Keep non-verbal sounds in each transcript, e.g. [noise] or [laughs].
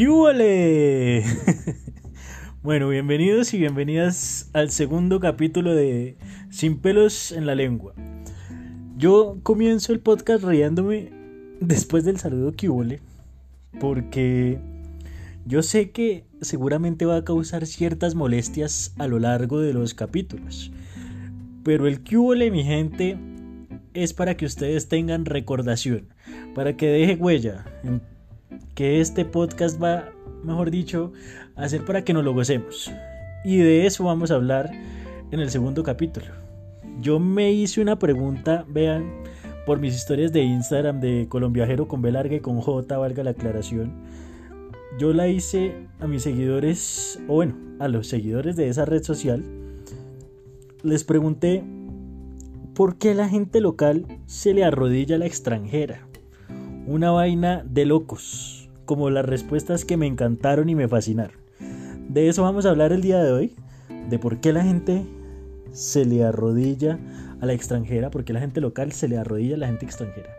¡Qué [laughs] bueno, bienvenidos y bienvenidas al segundo capítulo de Sin pelos en la lengua. Yo comienzo el podcast riéndome después del saludo que porque yo sé que seguramente va a causar ciertas molestias a lo largo de los capítulos. Pero el que mi gente, es para que ustedes tengan recordación, para que deje huella, que este podcast va, mejor dicho, a ser para que nos lo gocemos. Y de eso vamos a hablar en el segundo capítulo. Yo me hice una pregunta, vean, por mis historias de Instagram de Colombiajero con B larga y con J, valga la aclaración. Yo la hice a mis seguidores, o bueno, a los seguidores de esa red social. Les pregunté ¿Por qué la gente local se le arrodilla a la extranjera? Una vaina de locos, como las respuestas que me encantaron y me fascinaron. De eso vamos a hablar el día de hoy, de por qué la gente se le arrodilla a la extranjera, por qué la gente local se le arrodilla a la gente extranjera.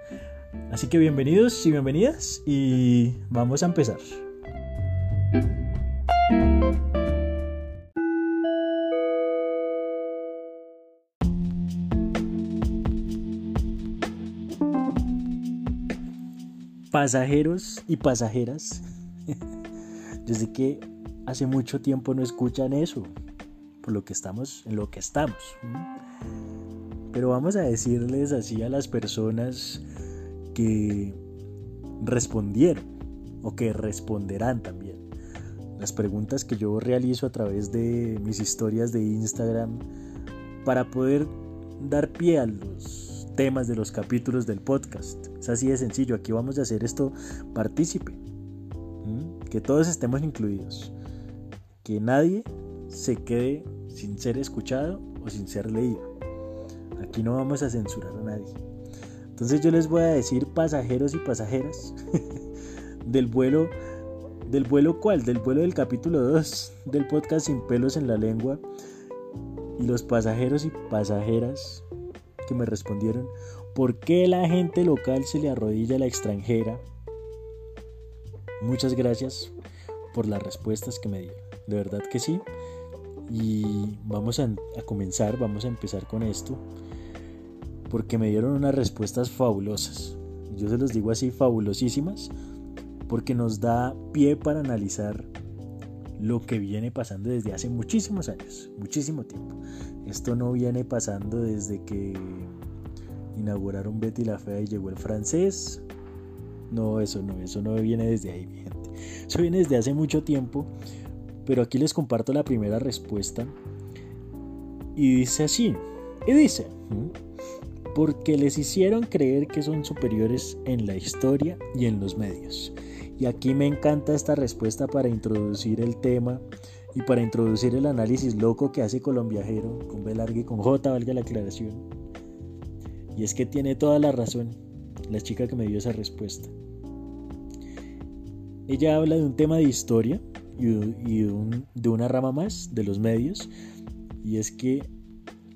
Así que bienvenidos y bienvenidas y vamos a empezar. Pasajeros y pasajeras. [laughs] Yo sé que hace mucho tiempo no escuchan eso, por lo que estamos en lo que estamos. Pero vamos a decirles así a las personas que respondieron o que responderán también. Las preguntas que yo realizo a través de mis historias de Instagram para poder dar pie a los temas de los capítulos del podcast. Es así de sencillo, aquí vamos a hacer esto partícipe. Que todos estemos incluidos. Que nadie se quede sin ser escuchado o sin ser leído. Aquí no vamos a censurar a nadie. Entonces yo les voy a decir pasajeros y pasajeras [laughs] del vuelo del vuelo cuál? Del vuelo del capítulo 2 del podcast Sin pelos en la lengua. Y los pasajeros y pasajeras me respondieron, ¿por qué la gente local se le arrodilla a la extranjera? Muchas gracias por las respuestas que me dieron, de verdad que sí. Y vamos a, a comenzar, vamos a empezar con esto, porque me dieron unas respuestas fabulosas. Yo se los digo así, fabulosísimas, porque nos da pie para analizar lo que viene pasando desde hace muchísimos años, muchísimo tiempo. Esto no viene pasando desde que inauguraron Betty la Fea y llegó el francés. No, eso no, eso no viene desde ahí, mi gente. Eso viene desde hace mucho tiempo, pero aquí les comparto la primera respuesta. Y dice así, y dice, porque les hicieron creer que son superiores en la historia y en los medios. Y aquí me encanta esta respuesta para introducir el tema y para introducir el análisis loco que hace Colombiajero con B larga y con J, valga la aclaración. Y es que tiene toda la razón la chica que me dio esa respuesta. Ella habla de un tema de historia y, de, de una rama más de los medios, y es que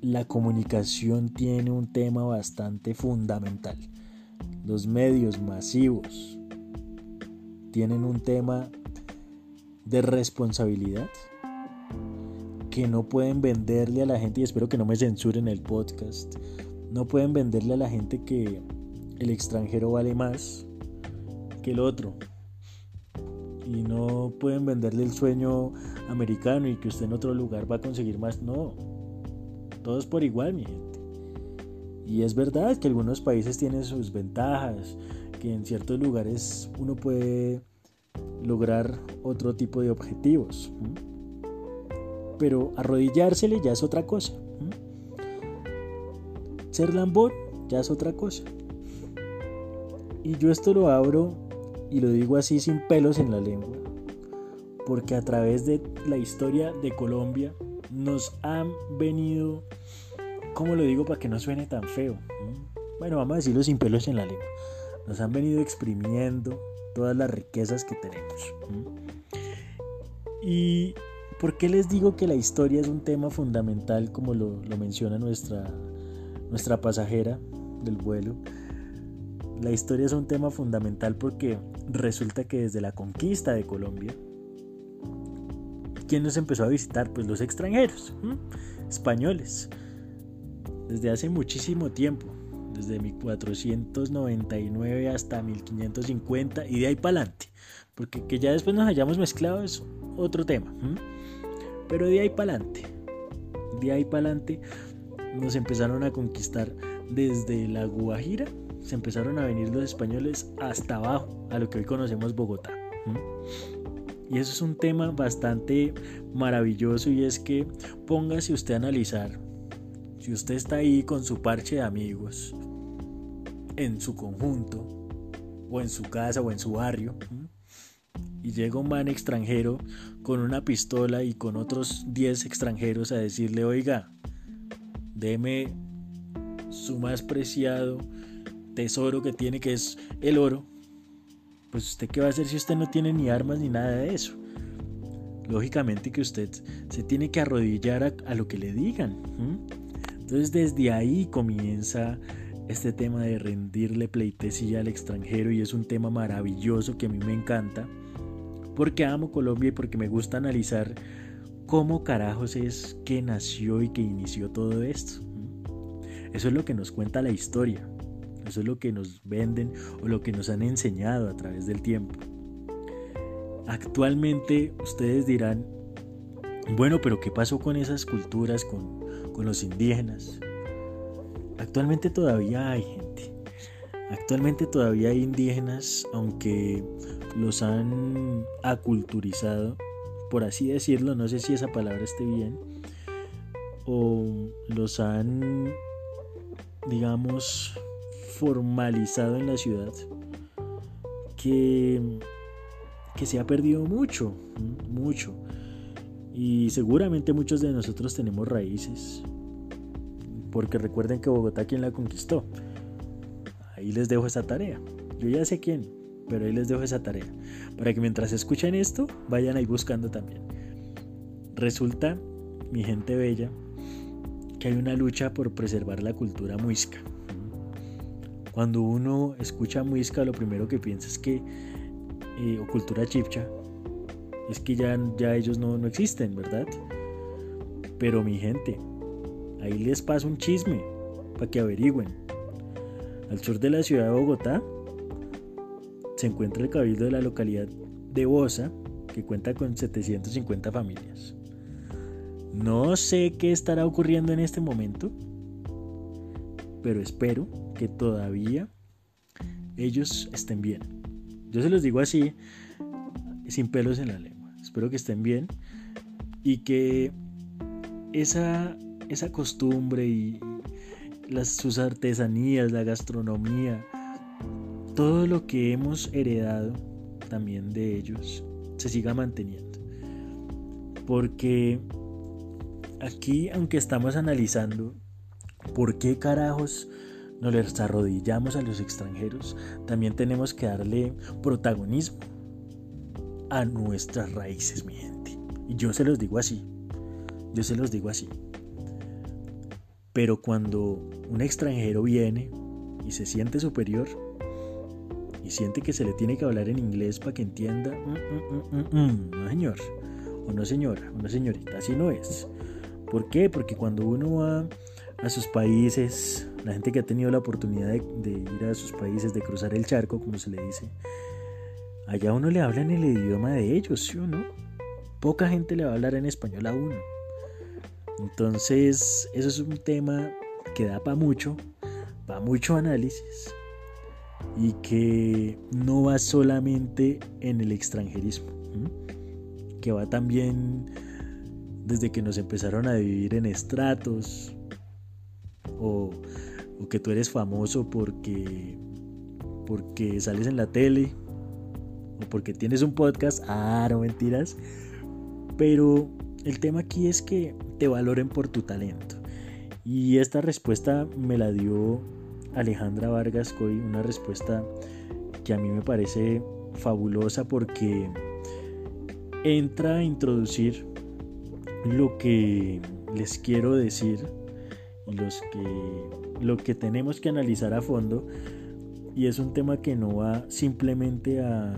la comunicación tiene un tema bastante fundamental. Los medios masivos, tienen un tema de responsabilidad que no pueden venderle a la gente, y espero que no me censuren el podcast, no pueden venderle a la gente que el extranjero vale más que el otro. Y no pueden venderle el sueño americano y que usted en otro lugar va a conseguir más. No, todos por igual, mi gente. Y es verdad que algunos países tienen sus ventajas, que en ciertos lugares uno puede lograr otro tipo de objetivos. Pero arrodillársele ya es otra cosa. Ser lambón ya es otra cosa. Y yo esto lo abro y lo digo así sin pelos en la lengua. Porque a través de la historia de Colombia nos han venido, ¿cómo lo digo para que no suene tan feo? Bueno, vamos a decirlo sin pelos en la lengua nos han venido exprimiendo todas las riquezas que tenemos. ¿Y por qué les digo que la historia es un tema fundamental como lo, menciona nuestra, nuestra pasajera del vuelo? la historia es un tema fundamental porque resulta que desde la conquista de Colombia, ¿quién nos empezó a visitar? Pues los extranjeros, españoles, desde hace muchísimo tiempo, desde 1499 hasta 1550 y de ahí para adelante, porque que ya después nos hayamos mezclado es otro tema, pero de ahí para adelante, de ahí para adelante nos empezaron a conquistar desde la Guajira, se empezaron a venir los españoles hasta abajo, a lo que hoy conocemos Bogotá. Y eso es un tema bastante maravilloso y es que póngase usted a analizar, si usted está ahí con su parche de amigos, en su conjunto, o en su casa, o en su barrio, y llega un man extranjero con una pistola y con otros 10 extranjeros a decirle, oiga, deme su más preciado tesoro que tiene, que es el oro, pues usted qué va a hacer si usted no tiene ni armas ni nada de eso. Lógicamente que usted se tiene que arrodillar a, lo que le digan. Entonces desde ahí comienza este tema de rendirle pleitesía al extranjero y es un tema maravilloso que a mí me encanta porque amo Colombia y porque me gusta analizar cómo carajos es que nació y que inició todo esto. Eso es lo que nos cuenta la historia, eso es lo que nos venden o lo que nos han enseñado a través del tiempo. Actualmente ustedes dirán, bueno, pero ¿qué pasó con esas culturas, con, los indígenas? Actualmente todavía hay gente. Actualmente todavía hay indígenas, aunque los han aculturizado, por así decirlo, no sé si esa palabra esté bien, o los han, digamos, formalizado en la ciudad, que, que se ha perdido mucho, mucho. Y seguramente muchos de nosotros tenemos raíces, porque recuerden que Bogotá quien la conquistó. Ahí les dejo esa tarea. Yo ya sé quién, pero ahí les dejo esa tarea. Para que mientras escuchen esto, vayan ahí buscando también. Resulta, mi gente bella, que hay una lucha por preservar la cultura muisca. Cuando uno escucha muisca, lo primero que piensa es que, eh, o cultura chipcha, es que ya, ya ellos no, no existen, ¿verdad? Pero mi gente, ahí les paso un chisme para que averigüen. Al sur de la ciudad de Bogotá se encuentra el cabildo de la localidad de Bosa, que cuenta con 750 familias. No sé qué estará ocurriendo en este momento, pero espero que todavía ellos estén bien. Yo se los digo así, sin pelos en la lengua. Espero que estén bien y que esa, esa costumbre y las, sus artesanías, la gastronomía, todo lo que hemos heredado también de ellos se siga manteniendo. Porque aquí, aunque estamos analizando por qué carajos nos les arrodillamos a los extranjeros, también tenemos que darle protagonismo a nuestras raíces, mi gente. Y yo se los digo así, yo se los digo así. Pero cuando un extranjero viene y se siente superior, y siente que se le tiene que hablar en inglés para que entienda, mm, mm, mm, no señor, o no señora, o no señorita, así no es. ¿Por qué? Porque cuando uno va a sus países, la gente que ha tenido la oportunidad de, ir a sus países, de cruzar el charco, como se le dice, allá uno le habla en el idioma de ellos, ¿sí o no? Poca gente le va a hablar en español a uno. Entonces, eso es un tema que da para mucho, para mucho análisis y que no va solamente en el extranjerismo, que va también desde que nos empezaron a vivir en estratos o, que tú eres famoso porque, porque sales en la tele o porque tienes un podcast, ah, no mentiras, pero el tema aquí es que te valoren por tu talento. Y esta respuesta me la dio Alejandra Vargas Coy, una respuesta que a mí me parece fabulosa porque entra a introducir lo que les quiero decir los que, lo que tenemos que analizar a fondo. Y es un tema que no va simplemente a,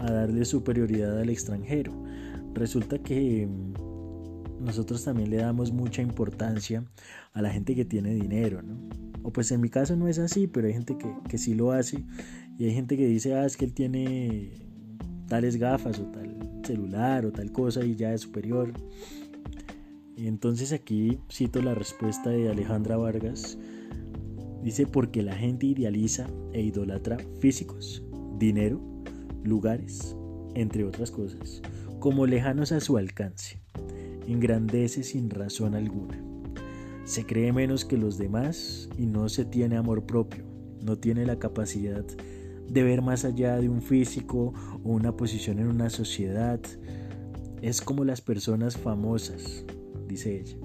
a darle superioridad al extranjero. Resulta que mm, nosotros también le damos mucha importancia a la gente que tiene dinero, ¿no? O pues en mi caso no es así, pero hay gente que, que sí lo hace. Y hay gente que dice, ah, es que él tiene tales gafas o tal celular o tal cosa y ya es superior. Entonces aquí cito la respuesta de Alejandra Vargas. Dice, porque la gente idealiza e idolatra físicos, dinero, lugares, entre otras cosas, como lejanos a su alcance. Engrandece sin razón alguna. Se cree menos que los demás y no se tiene amor propio, no tiene la capacidad de ver más allá de un físico o una posición en una sociedad. Es como las personas famosas, dice ella.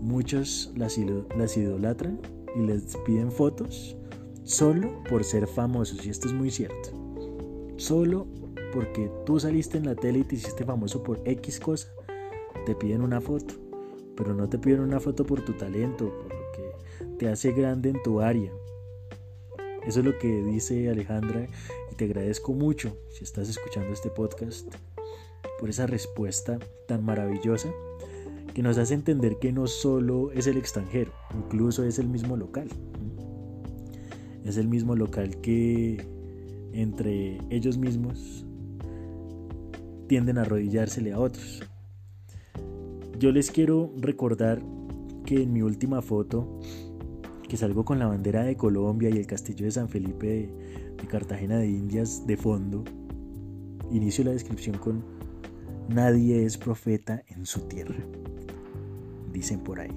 Muchos las, las idolatran y les piden fotos solo por ser famosos, y esto es muy cierto. Solo porque tú saliste en la tele y te hiciste famoso por X cosa, te piden una foto pero no te piden una foto por tu talento, por lo que te hace grande en tu área. Eso es lo que dice Alejandra y te agradezco mucho si estás escuchando este podcast por esa respuesta tan maravillosa que nos hace entender que no solo es el extranjero, incluso es el mismo local. Es el mismo local que entre ellos mismos tienden a arrodillársele a otros. Yo les quiero recordar que en mi última foto, que salgo con la bandera de Colombia y el castillo de San Felipe de, Cartagena de Indias de fondo, inicio la descripción con Nadie es profeta en su tierra, dicen por ahí.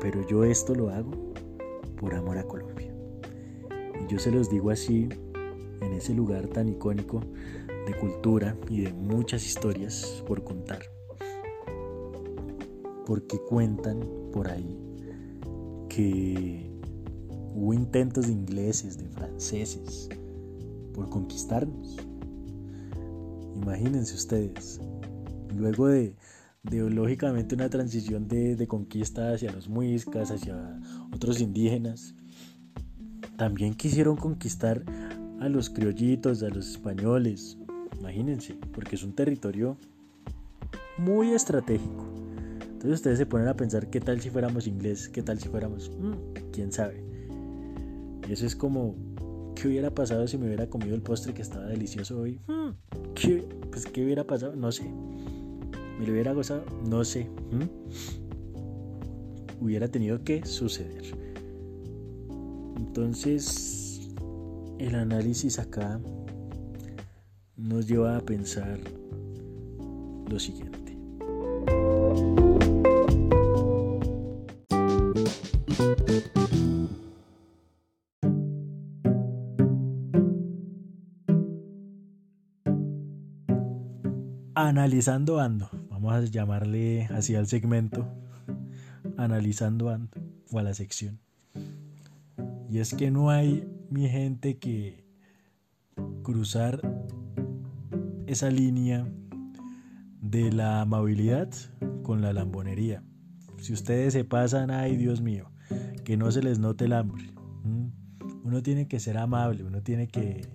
Pero yo esto lo hago por amor a Colombia. Y yo se los digo así, en ese lugar tan icónico de cultura y de muchas historias por contar porque cuentan por ahí que hubo intentos de ingleses, de franceses, por conquistarnos. Imagínense ustedes, luego de, lógicamente una transición de, de, conquista hacia los muiscas, hacia otros indígenas, también quisieron conquistar a los criollitos, a los españoles. Imagínense, porque es un territorio muy estratégico. Entonces ustedes se ponen a pensar qué tal si fuéramos ingleses, qué tal si fuéramos, mm, quién sabe. Eso es como, ¿qué hubiera pasado si me hubiera comido el postre que estaba delicioso hoy? Mm, ¿qué, pues, ¿qué hubiera pasado? No sé. ¿Me lo hubiera gozado? No sé. Mm. Hubiera tenido que suceder. Entonces, el análisis acá nos lleva a pensar lo siguiente. Analizando ando, vamos a llamarle así al segmento, analizando ando o a la sección. Y es que no hay, mi gente, que cruzar esa línea de la amabilidad con la lambonería. Si ustedes se pasan, ay Dios mío, que no se les note el hambre. Uno tiene que ser amable, uno tiene que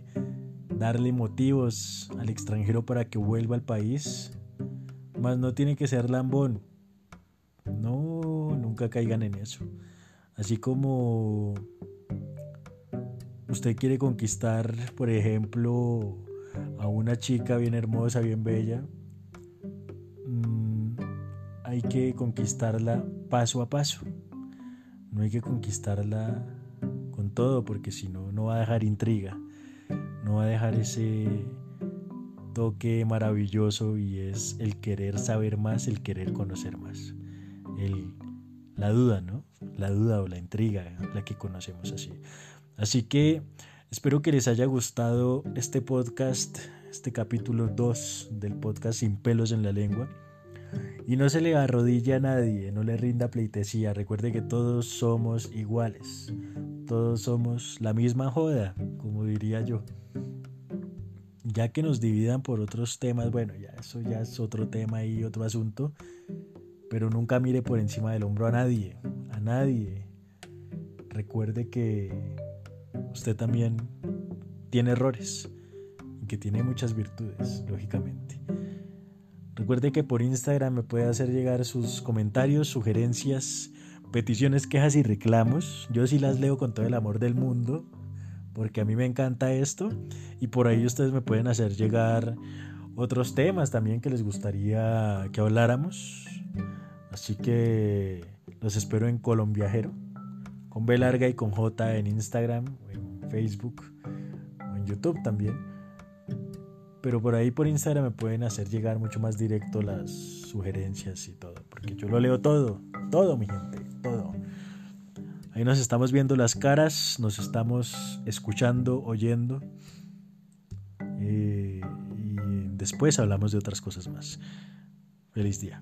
darle motivos al extranjero para que vuelva al país, más no tiene que ser lambón. No, nunca caigan en eso. Así como usted quiere conquistar, por ejemplo, a una chica bien hermosa, bien bella, mm, hay que conquistarla paso a paso. No hay que conquistarla con todo porque si no, no va a dejar intriga no va a dejar ese toque maravilloso y es el querer saber más, el querer conocer más. El, la duda, ¿no? La duda o la intriga, la que conocemos así. Así que espero que les haya gustado este podcast, este capítulo 2 del podcast Sin pelos en la lengua. Y no se le arrodilla a nadie, no le rinda pleitesía. Recuerde que todos somos iguales. Todos somos la misma joda, como diría yo. Ya que nos dividan por otros temas, bueno, ya eso ya es otro tema y otro asunto. Pero nunca mire por encima del hombro a nadie, a nadie. Recuerde que usted también tiene errores y que tiene muchas virtudes, lógicamente. Recuerde que por Instagram me puede hacer llegar sus comentarios, sugerencias, peticiones, quejas y reclamos. Yo sí las leo con todo el amor del mundo, porque a mí me encanta esto. Y por ahí ustedes me pueden hacer llegar otros temas también que les gustaría que habláramos. Así que los espero en Colombiajero, con B larga y con J en Instagram, Facebook o en YouTube también. Pero por ahí por Instagram me pueden hacer llegar mucho más directo las sugerencias y todo, porque yo lo leo todo, todo mi gente, todo. Ahí nos estamos viendo las caras, nos estamos escuchando, oyendo. Eh, y después hablamos de otras cosas más. Feliz día.